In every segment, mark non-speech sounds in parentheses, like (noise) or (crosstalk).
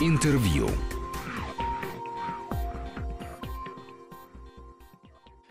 Интервью.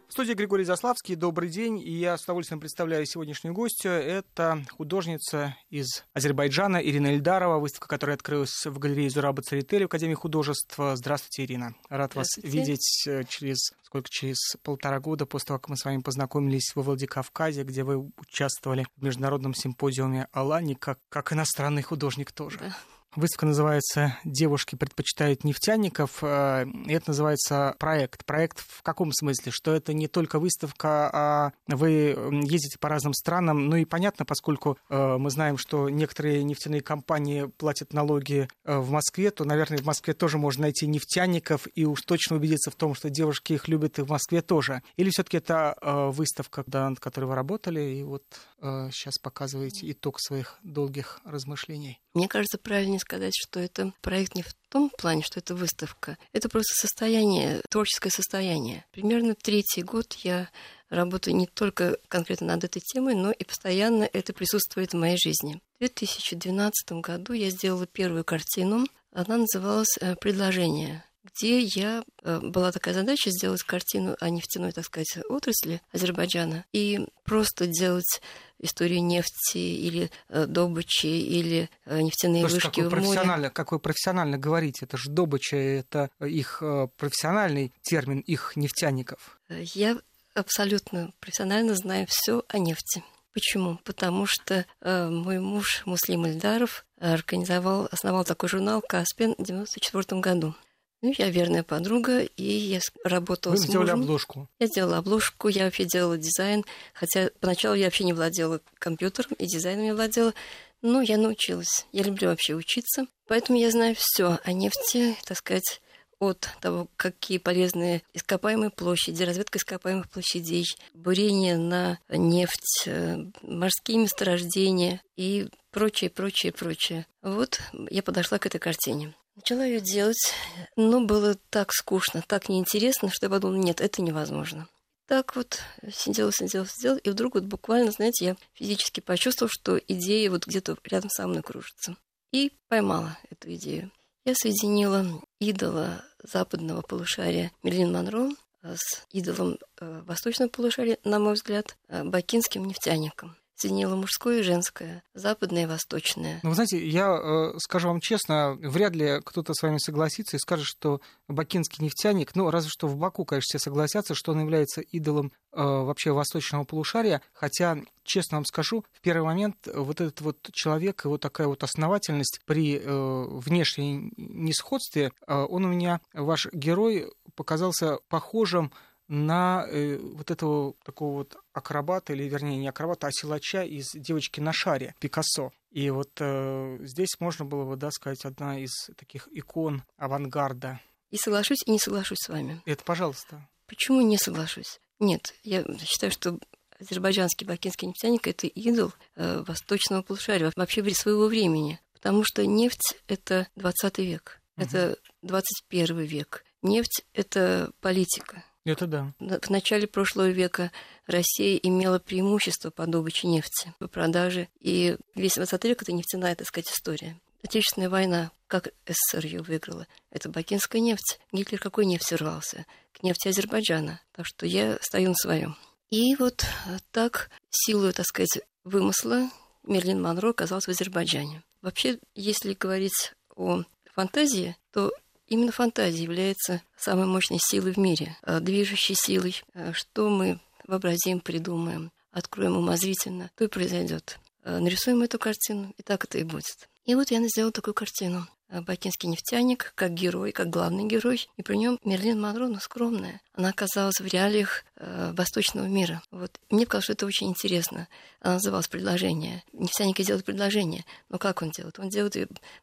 В студии Григорий Заславский. Добрый день. И я с удовольствием представляю сегодняшнюю гостью. Это художница из Азербайджана Ирина Эльдарова, выставка, которая открылась в галерее Зураба Царители в Академии художеств. Здравствуйте, Ирина. Рад вас видеть э, через сколько через полтора года после того, как мы с вами познакомились во Владикавказе, где вы участвовали в международном симпозиуме Алани, как, как иностранный художник тоже. Да. Выставка называется «Девушки предпочитают нефтяников». Э, и это называется проект. Проект в каком смысле? Что это не только выставка, а вы ездите по разным странам. Ну и понятно, поскольку э, мы знаем, что некоторые нефтяные компании платят налоги э, в Москве, то, наверное, в Москве тоже можно найти нефтяников и уж точно убедиться в том, что девушки их любят и в Москве тоже. Или все таки это выставка, над которой вы работали, и вот сейчас показываете итог своих долгих размышлений? Мне кажется, правильнее сказать, что это проект не в том плане, что это выставка. Это просто состояние, творческое состояние. Примерно третий год я работаю не только конкретно над этой темой, но и постоянно это присутствует в моей жизни. В 2012 году я сделала первую картину. Она называлась э, «Предложение» где я э, была такая задача сделать картину о нефтяной, так сказать, отрасли Азербайджана и просто делать историю нефти или э, добычи или э, нефтяные Слушайте, вышки как вы в профессионально, Как вы профессионально говорите, это же добыча, это их профессиональный термин, их нефтяников. Я абсолютно профессионально знаю все о нефти. Почему? Потому что э, мой муж Муслим Ильдаров организовал, основал такой журнал «Каспин» в 1994 году. Ну, я верная подруга, и я работала Вы с сделали мужем. обложку. Я сделала обложку, я вообще делала дизайн, хотя поначалу я вообще не владела компьютером и дизайном не владела, но я научилась. Я люблю вообще учиться, поэтому я знаю все о нефти, так сказать, от того, какие полезные ископаемые площади, разведка ископаемых площадей, бурение на нефть, э, морские месторождения и прочее, прочее, прочее. Вот я подошла к этой картине. Начала ее делать, но было так скучно, так неинтересно, что я подумала, нет, это невозможно. Так вот сидела, сидела, сидела, и вдруг вот буквально, знаете, я физически почувствовала, что идея вот где-то рядом со мной кружится. И поймала эту идею. Я соединила идола западного полушария Мерлин Монро с идолом э, восточного полушария, на мой взгляд, э, бакинским нефтяником соединила мужское и женское, западное и восточное. Ну, вы знаете, я э, скажу вам честно, вряд ли кто-то с вами согласится и скажет, что бакинский нефтяник, ну, разве что в Баку, конечно, все согласятся, что он является идолом э, вообще восточного полушария, хотя, честно вам скажу, в первый момент вот этот вот человек, его такая вот основательность при э, внешней несходстве, э, он у меня, ваш герой, показался похожим на э, вот этого такого вот акробата, или вернее не акробата, а силача из «Девочки на шаре» Пикассо. И вот э, здесь можно было бы, да, сказать, одна из таких икон авангарда. И соглашусь, и не соглашусь с вами. Это пожалуйста. Почему не соглашусь? Нет, я считаю, что азербайджанский бакинский нефтяник – это идол э, восточного полушария, вообще своего времени. Потому что нефть – это 20 век, угу. это 21 век. Нефть – это политика, это да. В начале прошлого века Россия имела преимущество по добыче нефти, по продаже. И весь 20 век – это нефтяная, так сказать, история. Отечественная война, как СССР ее выиграла, это бакинская нефть. Гитлер какой нефть рвался? К нефти Азербайджана. Так что я стою на своем. И вот так, силу, так сказать, вымысла, Мерлин Монро оказался в Азербайджане. Вообще, если говорить о фантазии, то Именно фантазия является самой мощной силой в мире, э, движущей силой. Э, что мы вообразим, придумаем, откроем умозрительно, то и произойдет. Э, нарисуем эту картину, и так это и будет. И вот я сделала такую картину. Бакинский нефтяник, как герой, как главный герой. И при нем Мерлин Монро, ну, скромная. Она оказалась в реалиях э, восточного мира. Вот. Мне казалось, что это очень интересно. Она называлась «Предложение». Нефтяник делает предложение. Но как он делает? Он делает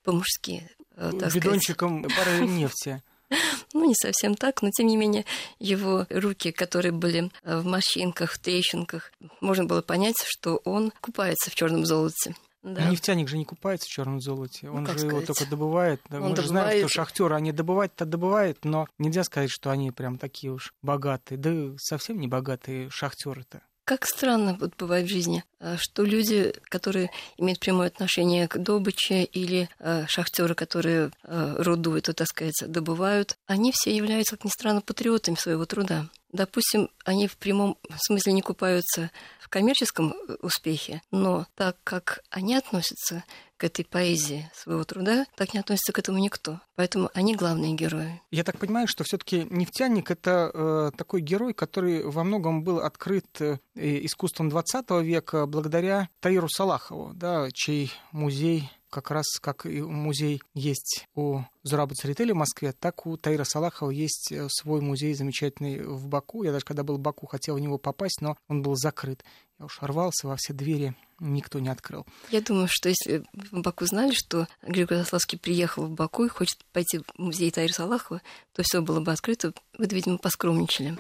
по-мужски. Э, Бидончиком пары нефти. (laughs) Ну, не совсем так, но тем не менее его руки, которые были э, в морщинках, в трещинках, можно было понять, что он купается в черном золоте. Да. Нефтяник же не купается в черном золоте, ну, он же сказать? его только добывает. Он Мы добывает... же знаем, что шахтеры, они добывать-то добывают, но нельзя сказать, что они прям такие уж богатые. Да совсем не богатые шахтеры-то. Как странно вот бывает в жизни, э, что люди, которые имеют прямое отношение к добыче, или э, шахтеры, которые э, руду эту, так сказать, добывают, они все являются, как ни странно, патриотами своего труда. Допустим, они в прямом смысле не купаются в коммерческом э, успехе, но так как они относятся к этой поэзии своего труда, так не относится к этому никто. Поэтому они главные герои. Я так понимаю, что все-таки нефтяник это э, такой герой, который во многом был открыт э, искусством 20 века благодаря Таиру Салахову, да, чей музей как раз как и музей есть у Зураба Царители в Москве, так у Таира Салахова есть э, свой музей замечательный в Баку. Я даже когда был в Баку, хотел в него попасть, но он был закрыт. Я уж рвался во все двери, никто не открыл. Я думаю, что если в Баку знали, что Григорий Заславский приехал в Баку и хочет пойти в музей Таира Салахова, то все было бы открыто. Вы, видимо, поскромничали.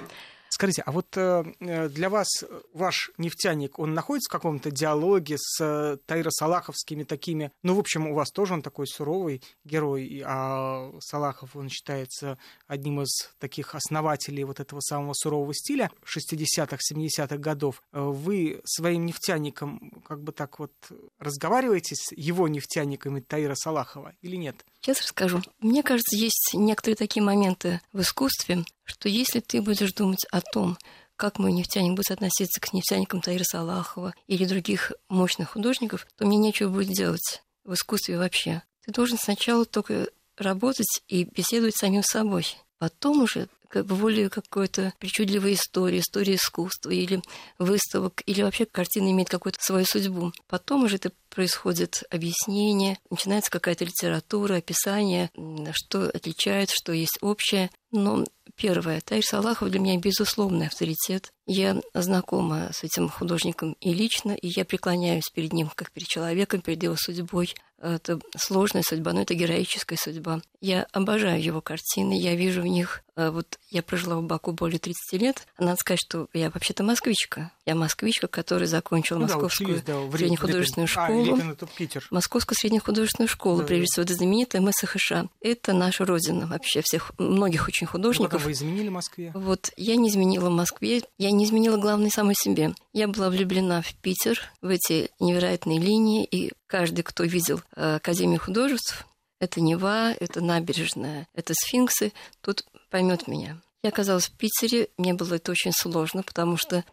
Скажите, а вот э, э, для вас ваш нефтяник, он находится в каком-то диалоге с э, Таиро-Салаховскими такими? Ну, в общем, у вас тоже он такой суровый герой, а Салахов, он считается одним из таких основателей вот этого самого сурового стиля 60-х, 70-х годов. Вы своим нефтяником как бы так вот разговариваете с его нефтяниками Таира Салахова или нет? Сейчас расскажу. Мне кажется, есть некоторые такие моменты в искусстве, что если ты будешь думать о том, как мой нефтяник будет относиться к нефтяникам Таира Салахова или других мощных художников, то мне нечего будет делать в искусстве вообще. Ты должен сначала только работать и беседовать с самим собой. Потом уже как бы более какой-то причудливой истории, истории искусства или выставок, или вообще картина имеет какую-то свою судьбу. Потом уже это происходит объяснение, начинается какая-то литература, описание, что отличает, что есть общее. Но первое, Таир Салахов для меня безусловный авторитет. Я знакома с этим художником и лично, и я преклоняюсь перед ним, как перед человеком, перед его судьбой. Это сложная судьба, но это героическая судьба. Я обожаю его картины, я вижу в них... Э, вот я прожила в Баку более 30 лет. Надо сказать, что я вообще-то москвичка. Я москвичка, которая закончила ну, Московскую да, учились, да, среднехудожественную а, школу. А, это Питер. Московскую среднехудожественную школу, да, прежде всего, это знаменитая МСХШ. Это наша родина вообще всех, многих очень художников. Ну, вы изменили Москве? Вот, я не изменила Москве, я не изменила, главное, самой себе. Я была влюблена в Питер, в эти невероятные линии, и каждый, кто видел э, Академию художеств, это Нева, это набережная, это сфинксы, тут поймет меня. Я оказалась в Питере, мне было это очень сложно, потому что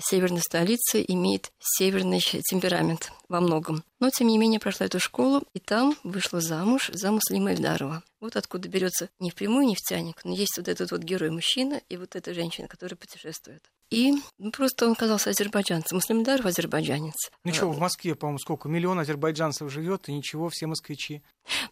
северная столица имеет северный темперамент во многом. Но, тем не менее, прошла эту школу, и там вышла замуж за Муслима Эльдарова. Вот откуда берется не впрямую нефтяник, но есть вот этот вот герой-мужчина и вот эта женщина, которая путешествует. И ну, просто он оказался азербайджанцем. Муслим Эльдаров азербайджанец. Ничего, в Москве, по-моему, сколько? Миллион азербайджанцев живет, и ничего, все москвичи.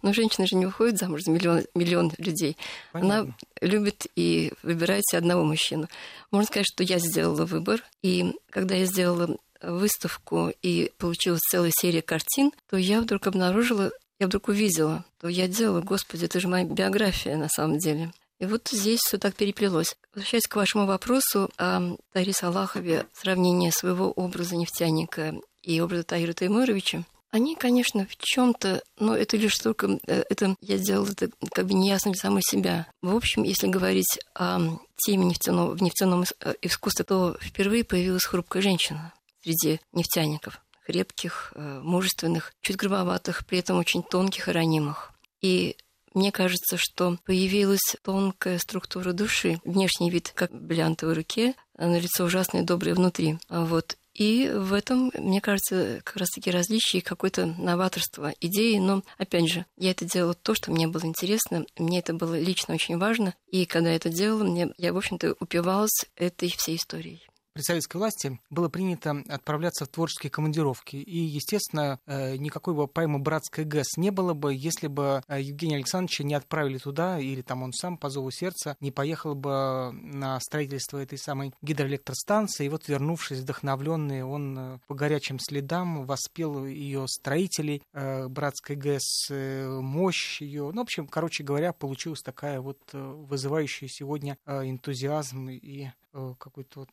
Но женщина же не выходит замуж за миллион, миллион людей. Понятно. Она любит и выбирает себе одного мужчину. Можно сказать, что я сделала выбор. И когда я сделала выставку и получилась целая серия картин, то я вдруг обнаружила, я вдруг увидела, то я делала, господи, это же моя биография на самом деле. И вот здесь все так переплелось. Возвращаясь к вашему вопросу о Тарисе Аллахове, сравнение своего образа нефтяника и образа Таира Таймуровича, они, конечно, в чем-то, но это лишь только, э, это я сделала это как бы неясно для самой себя. В общем, если говорить о теме нефтяного, в нефтяном э, искусстве, то впервые появилась хрупкая женщина среди нефтяников. Крепких, э, мужественных, чуть грубоватых, при этом очень тонких и ранимых. И мне кажется, что появилась тонкая структура души, внешний вид, как в бриллиантовой руке, а на лицо ужасное и доброе внутри. Вот. И в этом, мне кажется, как раз-таки различие какое-то новаторство идеи. Но, опять же, я это делала то, что мне было интересно, мне это было лично очень важно. И когда я это делала, мне, я, в общем-то, упивалась этой всей историей при советской власти было принято отправляться в творческие командировки. И, естественно, э, никакой бы поэмы «Братская ГЭС» не было бы, если бы э, Евгения Александровича не отправили туда, или там он сам по зову сердца не поехал бы на строительство этой самой гидроэлектростанции. И вот, вернувшись вдохновленный, он э, по горячим следам воспел ее строителей «Братской ГЭС», мощь ее. Ну, в общем, короче говоря, получилась такая вот вызывающая сегодня энтузиазм и какой-то вот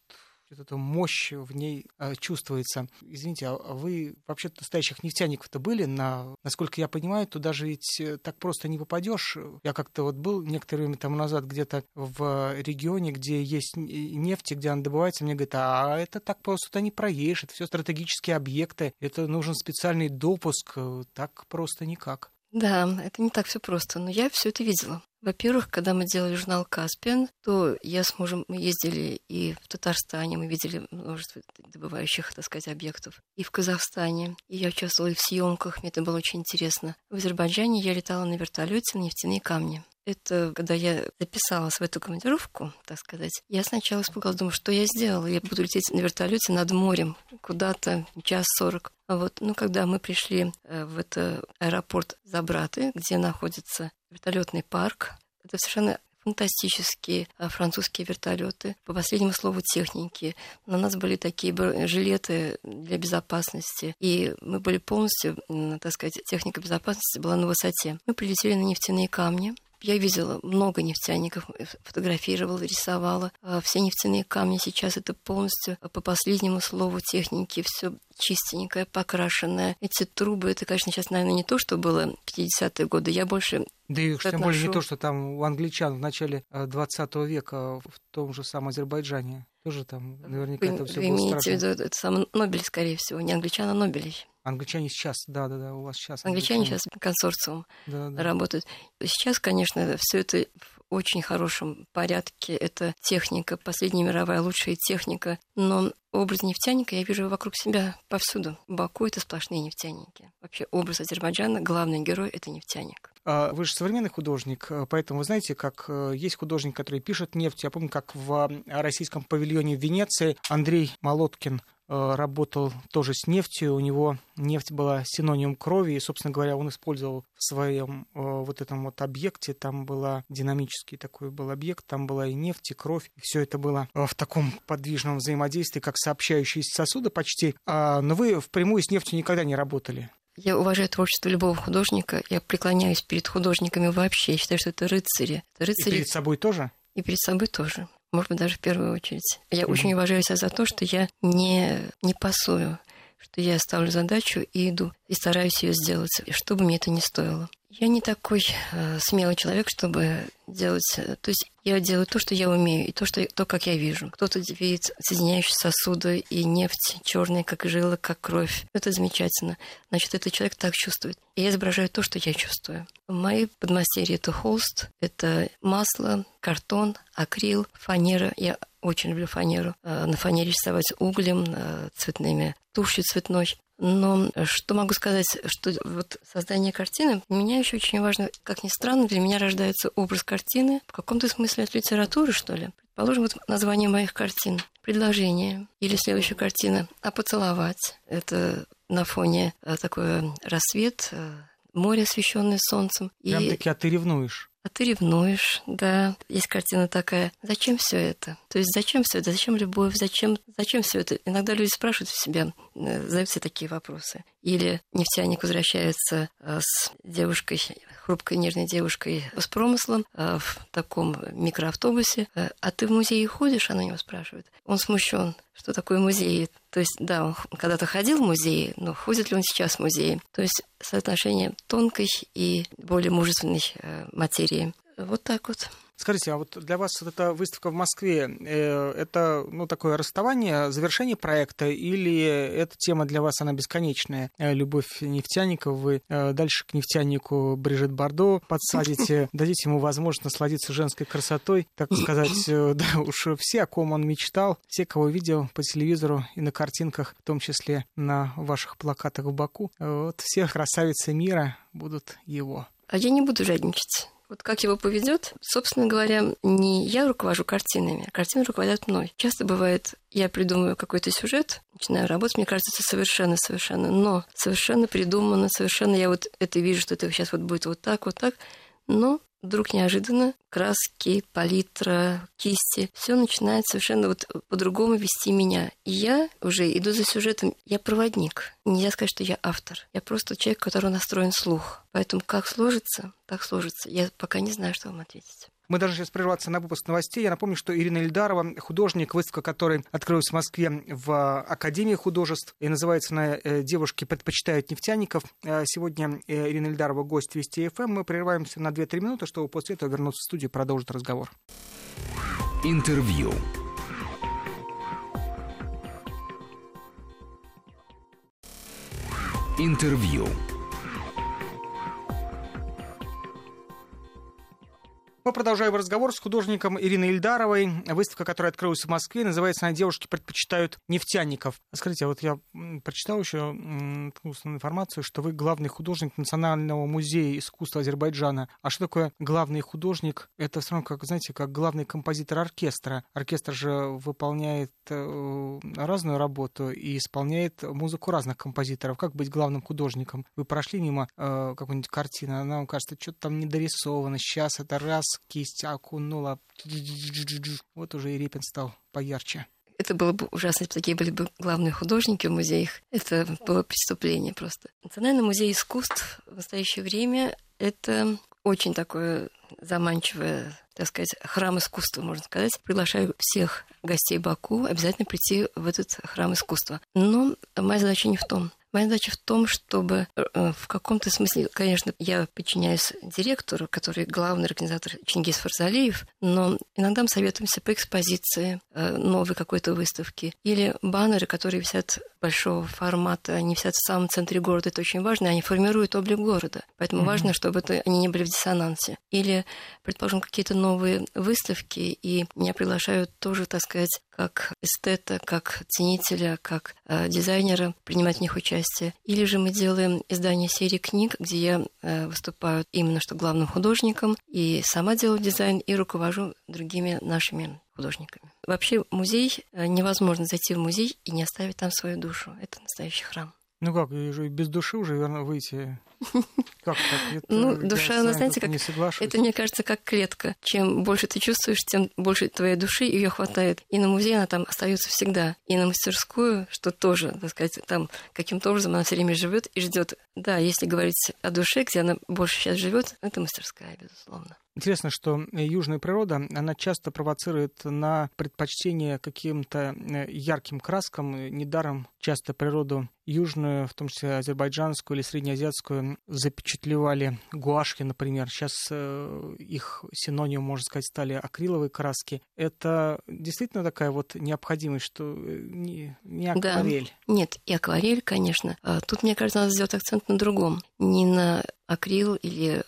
эта мощь в ней э, чувствуется. Извините, а вы вообще настоящих нефтяников-то были? На, насколько я понимаю, туда же ведь э, так просто не попадешь. Я как-то вот был некоторое время тому назад где-то в регионе, где есть нефть, где она добывается, мне говорят, а это так просто туда не проедешь, это все стратегические объекты, это нужен специальный допуск, э, так просто никак. Да, это не так все просто, но я все это видела. Во-первых, когда мы делали журнал «Каспиан», то я с мужем, мы ездили и в Татарстане, мы видели множество добывающих, так сказать, объектов, и в Казахстане. И я участвовала и в съемках, мне это было очень интересно. В Азербайджане я летала на вертолете на нефтяные камни. Это когда я записалась в эту командировку, так сказать, я сначала испугалась, думаю, что я сделала? Я буду лететь на вертолете над морем куда-то час сорок. А вот, ну, когда мы пришли э, в этот аэропорт Забраты, где находится вертолетный парк, это совершенно фантастические э, французские вертолеты. По последнему слову техники. На нас были такие жилеты для безопасности. И мы были полностью, так сказать, техника безопасности была на высоте. Мы прилетели на нефтяные камни. Я видела много нефтяников, э, фотографировала, рисовала. А все нефтяные камни сейчас это полностью э, по последнему слову техники, все чистенькое, покрашенное. Эти трубы, это, конечно, сейчас, наверное, не то, что было в 50-е годы. Я больше да и тем более не то, что там у англичан в начале 20 э, века в том же самом Азербайджане. Тоже там наверняка вы, это все вы было имеете страшно. в виду, это сам Нобель, скорее всего, не англичан, а Нобель. Англичане сейчас, да, да, да, у вас сейчас. Англичане, англичане. сейчас консорциум да, да. работают. Сейчас, конечно, все это в очень хорошем порядке. Это техника, последняя мировая лучшая техника. Но образ нефтяника я вижу вокруг себя повсюду. Баку это сплошные нефтяники. Вообще образ Азербайджана, главный герой это нефтяник. А вы же современный художник, поэтому вы знаете, как э, есть художник, который пишет нефть. Я помню, как в российском павильоне в Венеции Андрей Молоткин Э, работал тоже с нефтью, у него нефть была синоним крови, и, собственно говоря, он использовал в своем э, вот этом вот объекте, там была динамический такой был объект, там была и нефть, и кровь, и все это было э, в таком подвижном взаимодействии, как сообщающиеся сосуды почти. А, но вы впрямую с нефтью никогда не работали. Я уважаю творчество любого художника, я преклоняюсь перед художниками вообще, я считаю, что это рыцари. Это рыцари... И перед собой тоже? И перед собой тоже может быть, даже в первую очередь. Я mm-hmm. очень уважаю себя за то, что я не, не пасую, что я ставлю задачу и иду, и стараюсь ее сделать, что бы мне это ни стоило. Я не такой э, смелый человек, чтобы делать... Э, то есть я делаю то, что я умею, и то, что, то как я вижу. Кто-то видит соединяющие сосуды и нефть черная, как жила, как кровь. Это замечательно. Значит, этот человек так чувствует. И я изображаю то, что я чувствую. Мои подмастерья — это холст, это масло, картон, акрил, фанера. Я очень люблю фанеру. Э, на фанере рисовать углем, э, цветными, тушью цветной. Но что могу сказать, что вот создание картины, меня еще очень важно, как ни странно, для меня рождается образ картины в каком-то смысле от литературы, что ли. Предположим, вот название моих картин. Предложение. Или следующая картина. А поцеловать. Это на фоне э, такой рассвет, э, море, освещенное солнцем. Прям-таки, а ты ревнуешь? А ты ревнуешь, да. Есть картина такая. Зачем все это? То есть зачем все это? Зачем любовь? Зачем, зачем все это? Иногда люди спрашивают у себя, э, задают себе такие вопросы. Или нефтяник возвращается э, с девушкой, хрупкой нежной девушкой с промыслом э, в таком микроавтобусе. А ты в музей ходишь? Она него спрашивает. Он смущен. Что такое музей? То есть, да, он когда-то ходил в музей, но ходит ли он сейчас в музей? То есть соотношение тонкой и более мужественной материи. Вот так вот. Скажите, а вот для вас вот эта выставка в Москве, э, это ну, такое расставание, завершение проекта, или эта тема для вас, она бесконечная? Э, любовь нефтяников, вы э, дальше к нефтянику Брижит Бардо подсадите, (laughs) дадите ему возможность насладиться женской красотой, так сказать, (laughs) да уж все, о ком он мечтал, все, кого видел по телевизору и на картинках, в том числе на ваших плакатах в Баку, вот все красавицы мира будут его. А я не буду жадничать. Вот как его поведет, собственно говоря, не я руковожу картинами, а картины руководят мной. Часто бывает, я придумываю какой-то сюжет, начинаю работать, мне кажется, это совершенно-совершенно, но совершенно придумано, совершенно я вот это вижу, что это сейчас вот будет вот так, вот так, но вдруг неожиданно краски, палитра, кисти, все начинает совершенно вот по-другому вести меня. И я уже иду за сюжетом, я проводник. Нельзя сказать, что я автор. Я просто человек, который настроен слух. Поэтому как сложится, так сложится. Я пока не знаю, что вам ответить. Мы должны сейчас прерваться на выпуск новостей. Я напомню, что Ирина Ильдарова, художник, выставка которой открылась в Москве в Академии художеств. И называется она э, «Девушки предпочитают нефтяников». Э, сегодня э, Ирина Ильдарова гость Вести ФМ. Мы прерываемся на 2-3 минуты, чтобы после этого вернуться в студию и продолжить разговор. Интервью. Интервью. Мы продолжаем разговор с художником Ириной Ильдаровой. Выставка, которая открылась в Москве, называется она «Девушки предпочитают нефтяников». Скажите, а вот я прочитал еще информацию, что вы главный художник Национального музея искусства Азербайджана. А что такое главный художник? Это все равно, как, знаете, как главный композитор оркестра. Оркестр же выполняет э, разную работу и исполняет музыку разных композиторов. Как быть главным художником? Вы прошли мимо э, какой-нибудь картины, она вам кажется, что-то там недорисовано. Сейчас это раз, кисть окунула. Вот уже и Репин стал поярче. Это было бы ужасно, если бы такие были бы главные художники в музеях. Это было преступление просто. Национальный музей искусств в настоящее время — это очень такое заманчивое, так сказать, храм искусства, можно сказать. Приглашаю всех гостей Баку обязательно прийти в этот храм искусства. Но моя задача не в том. Моя задача в том, чтобы э, в каком-то смысле, конечно, я подчиняюсь директору, который главный организатор Чингис Фарзалиев, но иногда мы советуемся по экспозиции э, новой какой-то выставки или баннеры, которые висят большого формата, они висят в самом центре города, это очень важно, они формируют облик города. Поэтому mm-hmm. важно, чтобы это, они не были в диссонансе. Или, предположим, какие-то новые выставки, и меня приглашают тоже, так сказать, как эстета, как ценителя, как э, дизайнера принимать в них участие. Или же мы делаем издание серии книг, где я э, выступаю именно что главным художником, и сама делаю дизайн, и руковожу другими нашими художниками. Вообще музей, э, невозможно зайти в музей и не оставить там свою душу. Это настоящий храм. Ну как, без души уже верно выйти (laughs) как так? Это, ну, душа, она, знаете, как... Не это, мне кажется, как клетка. Чем больше ты чувствуешь, тем больше твоей души ее хватает. И на музей она там остается всегда. И на мастерскую, что тоже, так сказать, там каким-то образом она все время живет и ждет. Да, если говорить о душе, где она больше сейчас живет, это мастерская, безусловно. Интересно, что южная природа, она часто провоцирует на предпочтение каким-то э, ярким краскам. Недаром часто природу южную, в том числе азербайджанскую или среднеазиатскую, запечатлевали гуашки, например. Сейчас э, их синоним, можно сказать, стали акриловые краски. Это действительно такая вот необходимость, что э, не, не акварель. Да. Нет, и акварель, конечно. А тут, мне кажется, надо сделать акцент на другом. Не на акрил или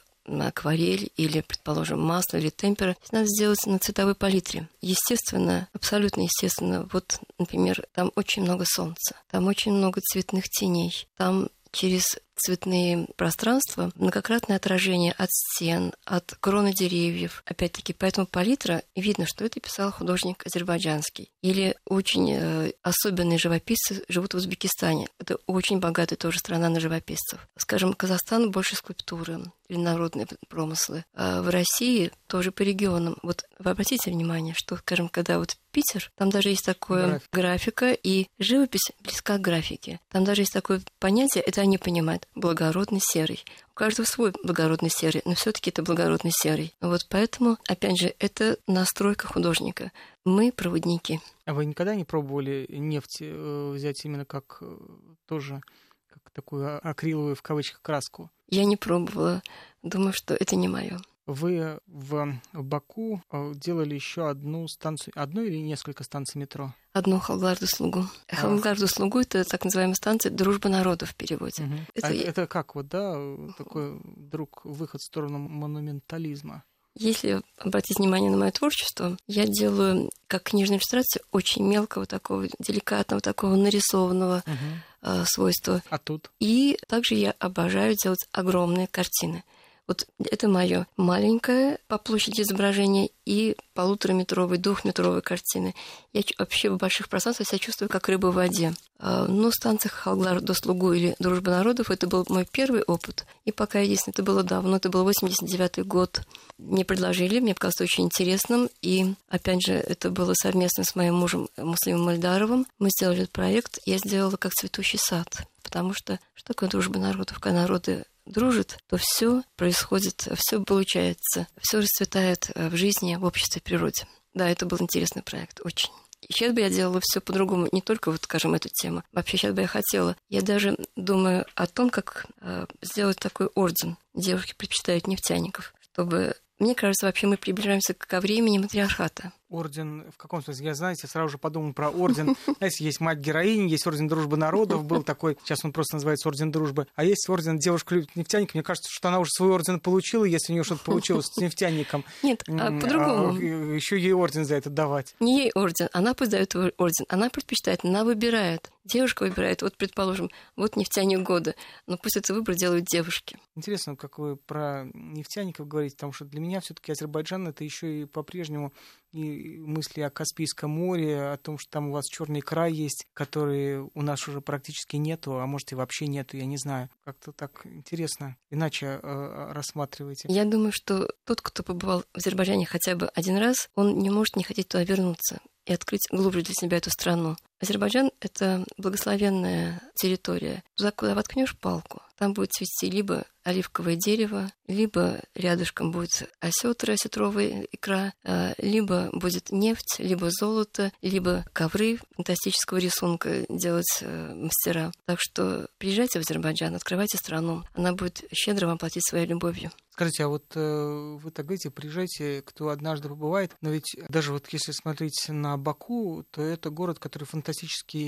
акварель или, предположим, масло или темпера, надо сделать на цветовой палитре. Естественно, абсолютно естественно, вот, например, там очень много солнца, там очень много цветных теней, там через цветные пространства, многократное отражение от стен, от кроны деревьев. Опять-таки, поэтому палитра, видно, что это писал художник азербайджанский. Или очень э, особенные живописцы живут в Узбекистане. Это очень богатая тоже страна на живописцев. Скажем, Казахстан больше скульптуры или народные промыслы. А в России тоже по регионам. Вот вы обратите внимание, что, скажем, когда вот Питер, там даже есть такое График. графика, и живопись близка к графике. Там даже есть такое понятие, это они понимают благородный серый. У каждого свой благородный серый, но все-таки это благородный серый. Вот поэтому, опять же, это настройка художника. Мы проводники. А вы никогда не пробовали нефть э, взять именно как э, тоже как такую акриловую в кавычках краску? Я не пробовала. Думаю, что это не мое. Вы в Баку э, делали еще одну станцию, одну или несколько станций метро? Одну Халгарду слугу. А. Халгарду слугу это так называемая станция Дружба народов в переводе. Угу. Это... А это как вот, да, такой вдруг выход в сторону монументализма? Если обратить внимание на мое творчество, я делаю как книжная иллюстрация очень мелкого такого, деликатного, такого нарисованного угу. э, свойства. А тут? И также я обожаю делать огромные картины. Вот это мое маленькое по площади изображение и полутораметровой, двухметровой картины. Я вообще в больших пространствах себя чувствую как рыба в воде. А, но станция Халглар до Слугу или Дружба народов это был мой первый опыт. И пока единственное, это было давно, это был 89 год. Мне предложили, мне показалось очень интересным. И, опять же, это было совместно с моим мужем Муслимом Мальдаровым. Мы сделали этот проект. Я сделала как цветущий сад. Потому что что такое дружба народов, когда народы дружит, то все происходит, все получается, все расцветает в жизни, в обществе, в природе. Да, это был интересный проект, очень. И сейчас бы я делала все по-другому, не только вот, скажем, эту тему. Вообще сейчас бы я хотела. Я даже думаю о том, как э, сделать такой орден. Девушки предпочитают нефтяников, чтобы мне кажется, вообще мы приближаемся ко времени матриархата. Орден, в каком смысле? Я, знаете, сразу же подумал про орден. (laughs) Знаете, есть мать героини, есть орден дружбы народов, был такой, сейчас он просто называется орден дружбы. А есть орден девушка любит нефтяника. Мне кажется, что она уже свой орден получила, если у нее что-то получилось с нефтяником. (laughs) Нет, а по-другому. А, еще ей орден за это давать. Не ей орден, она пусть дает орден. Она предпочитает, она выбирает. Девушка выбирает, вот, предположим, вот нефтяник года, но пусть это выбор делают девушки. Интересно, как вы про нефтяников говорите, потому что для меня все-таки Азербайджан это еще и по-прежнему и мысли о Каспийском море, о том, что там у вас черный край есть, который у нас уже практически нету, а может и вообще нету, я не знаю. Как-то так интересно. Иначе э, э рассматриваете. Я думаю, что тот, кто побывал в Азербайджане хотя бы один раз, он не может не хотеть туда вернуться и открыть глубже для себя эту страну. Азербайджан — это благословенная территория. Туда, куда воткнешь палку, там будет цвести либо оливковое дерево, либо рядышком будет осетра, осетровая икра, а, либо будет нефть, либо золото, либо ковры фантастического рисунка делать э, мастера. Так что приезжайте в Азербайджан, открывайте страну. Она будет щедро вам платить своей любовью. Скажите, а вот э, вы так говорите, приезжайте, кто однажды побывает, но ведь даже вот если смотреть на Баку, то это город, который фантастически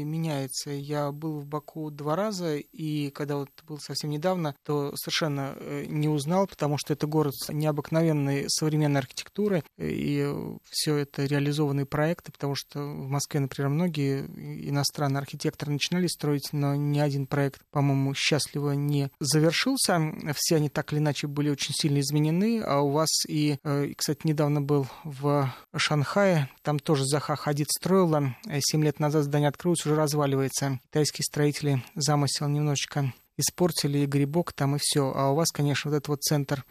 меняется. Я был в Баку два раза, и когда вот был совсем недавно, то совершенно э, не узнал, потому что это город с необыкновенной современной архитектурой, и все это реализованные проекты, потому что в Москве, например, многие иностранные архитекторы начинали строить, но ни один проект, по-моему, счастливо не завершился. Все они так или иначе были очень сильно изменены, а у вас и, э, кстати, недавно был в Шанхае, там тоже Заха Хадид строила, э, семь лет назад здание открылось, уже разваливается. Китайские строители замысел немножечко испортили и грибок там, и все. А у вас, конечно, вот этот вот центр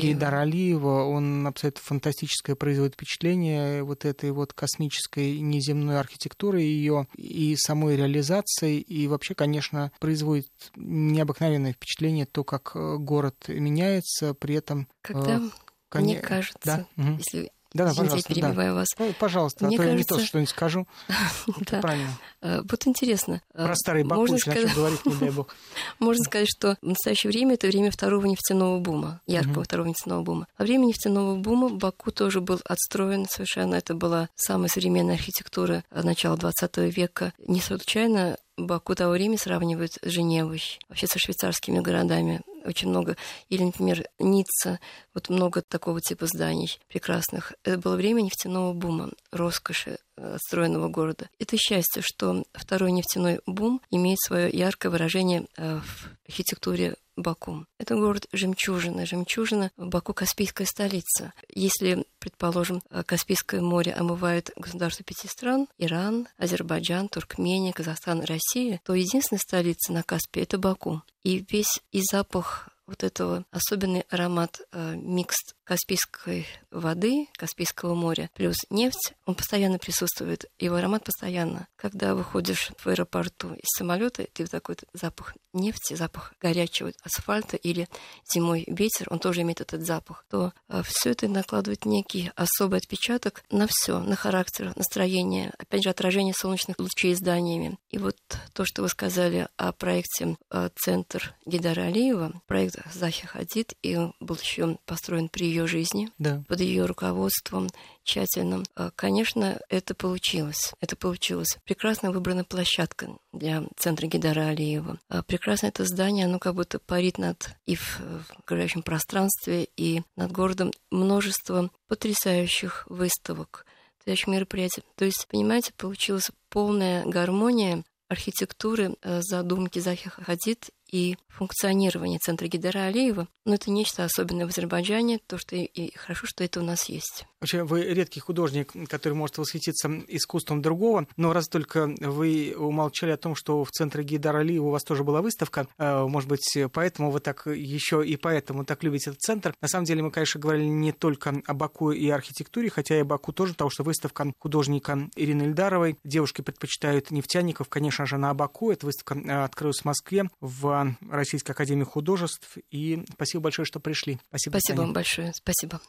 Гейдара Алиева, он абсолютно фантастическое производит впечатление вот этой вот космической неземной архитектуры ее и самой реализации, и вообще, конечно, производит необыкновенное впечатление то, как э, город меняется, при этом... Когда, э, коне... мне кажется, да? если да, да, Извините, пожалуйста, перебиваю да. вас. Ну, пожалуйста, Мне а то кажется... я не то что-нибудь скажу. (laughs) да. правильно. Э, вот интересно. Э, Про старый Баку Можно сказать... говорить, не дай бог. (laughs) Можно сказать, что в настоящее время это время второго нефтяного бума, яркого второго нефтяного бума. Во время нефтяного бума Баку тоже был отстроен совершенно. Это была самая современная архитектура начала 20 века. Не случайно Баку того времени сравнивают с Женевой, вообще со швейцарскими городами очень много. Или, например, Ницца, вот много такого типа зданий прекрасных. Это было время нефтяного бума, роскоши э, отстроенного города. Это счастье, что второй нефтяной бум имеет свое яркое выражение э, в архитектуре Баку. Это город жемчужина. Баку Каспийская столица. Если, предположим, Каспийское море омывает государства пяти стран, Иран, Азербайджан, Туркмения, Казахстан, Россия, то единственная столица на Каспии — это Баку. И весь и запах вот этого особенный аромат э, микс Каспийской воды, Каспийского моря, плюс нефть, он постоянно присутствует, его аромат постоянно. Когда выходишь в аэропорту из самолета, ты вот такой запах нефти, запах горячего асфальта или зимой ветер, он тоже имеет этот запах, то э, все это накладывает некий особый отпечаток на все, на характер, настроение, опять же, отражение солнечных лучей зданиями. И вот то, что вы сказали о проекте э, «Центр Гидара Алиева», проект Захи Хадид, и был еще построен при жизни, да. под ее руководством тщательным. А, конечно, это получилось. Это получилось. Прекрасно выбрана площадка для центра Гидара Алиева. А, прекрасно это здание, оно как будто парит над и в, в окружающем пространстве, и над городом множество потрясающих выставок, потрясающих мероприятий. То есть, понимаете, получилась полная гармония архитектуры э, задумки Захи Хадид и функционирование центра Гидара Алиева, но это нечто особенное в Азербайджане, то, что и, хорошо, что это у нас есть. Вообще, вы редкий художник, который может восхититься искусством другого, но раз только вы умолчали о том, что в центре Гидара Алиева у вас тоже была выставка, э, может быть, поэтому вы так еще и поэтому так любите этот центр. На самом деле, мы, конечно, говорили не только о Баку и архитектуре, хотя и о Баку тоже, потому что выставка художника Ирины Ильдаровой. Девушки предпочитают нефтяников, конечно же, на Баку. Эта выставка э, открылась в Москве в Российской Академии Художеств. И спасибо большое, что пришли. Спасибо, Спасибо Таня. вам большое. Спасибо.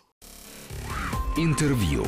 Интервью.